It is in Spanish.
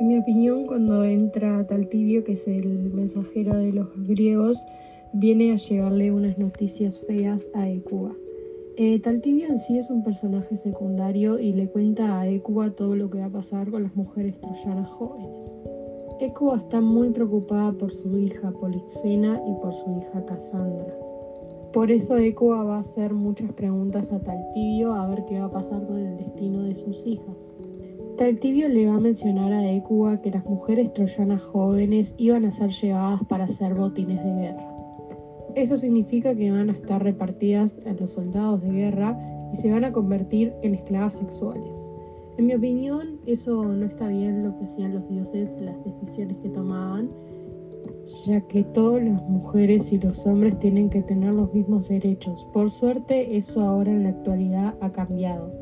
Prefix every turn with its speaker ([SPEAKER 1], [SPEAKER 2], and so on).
[SPEAKER 1] mi opinión, cuando entra Taltibio, que es el mensajero de los griegos, viene a llevarle unas noticias feas a Ecuba. Eh, Taltibio en sí es un personaje secundario y le cuenta a Ecuba todo lo que va a pasar con las mujeres troyanas jóvenes. Ecuba está muy preocupada por su hija Polixena y por su hija Cassandra. Por eso Ecuba va a hacer muchas preguntas a Taltibio a ver qué va a pasar con el destino de sus hijas. Taltibio le va a mencionar a Ecuba que las mujeres troyanas jóvenes iban a ser llevadas para hacer botines de guerra. Eso significa que van a estar repartidas a los soldados de guerra y se van a convertir en esclavas sexuales. En mi opinión, eso no está bien lo que hacían los dioses, las decisiones que tomaban, ya que todas las mujeres y los hombres tienen que tener los mismos derechos. Por suerte, eso ahora en la actualidad ha cambiado.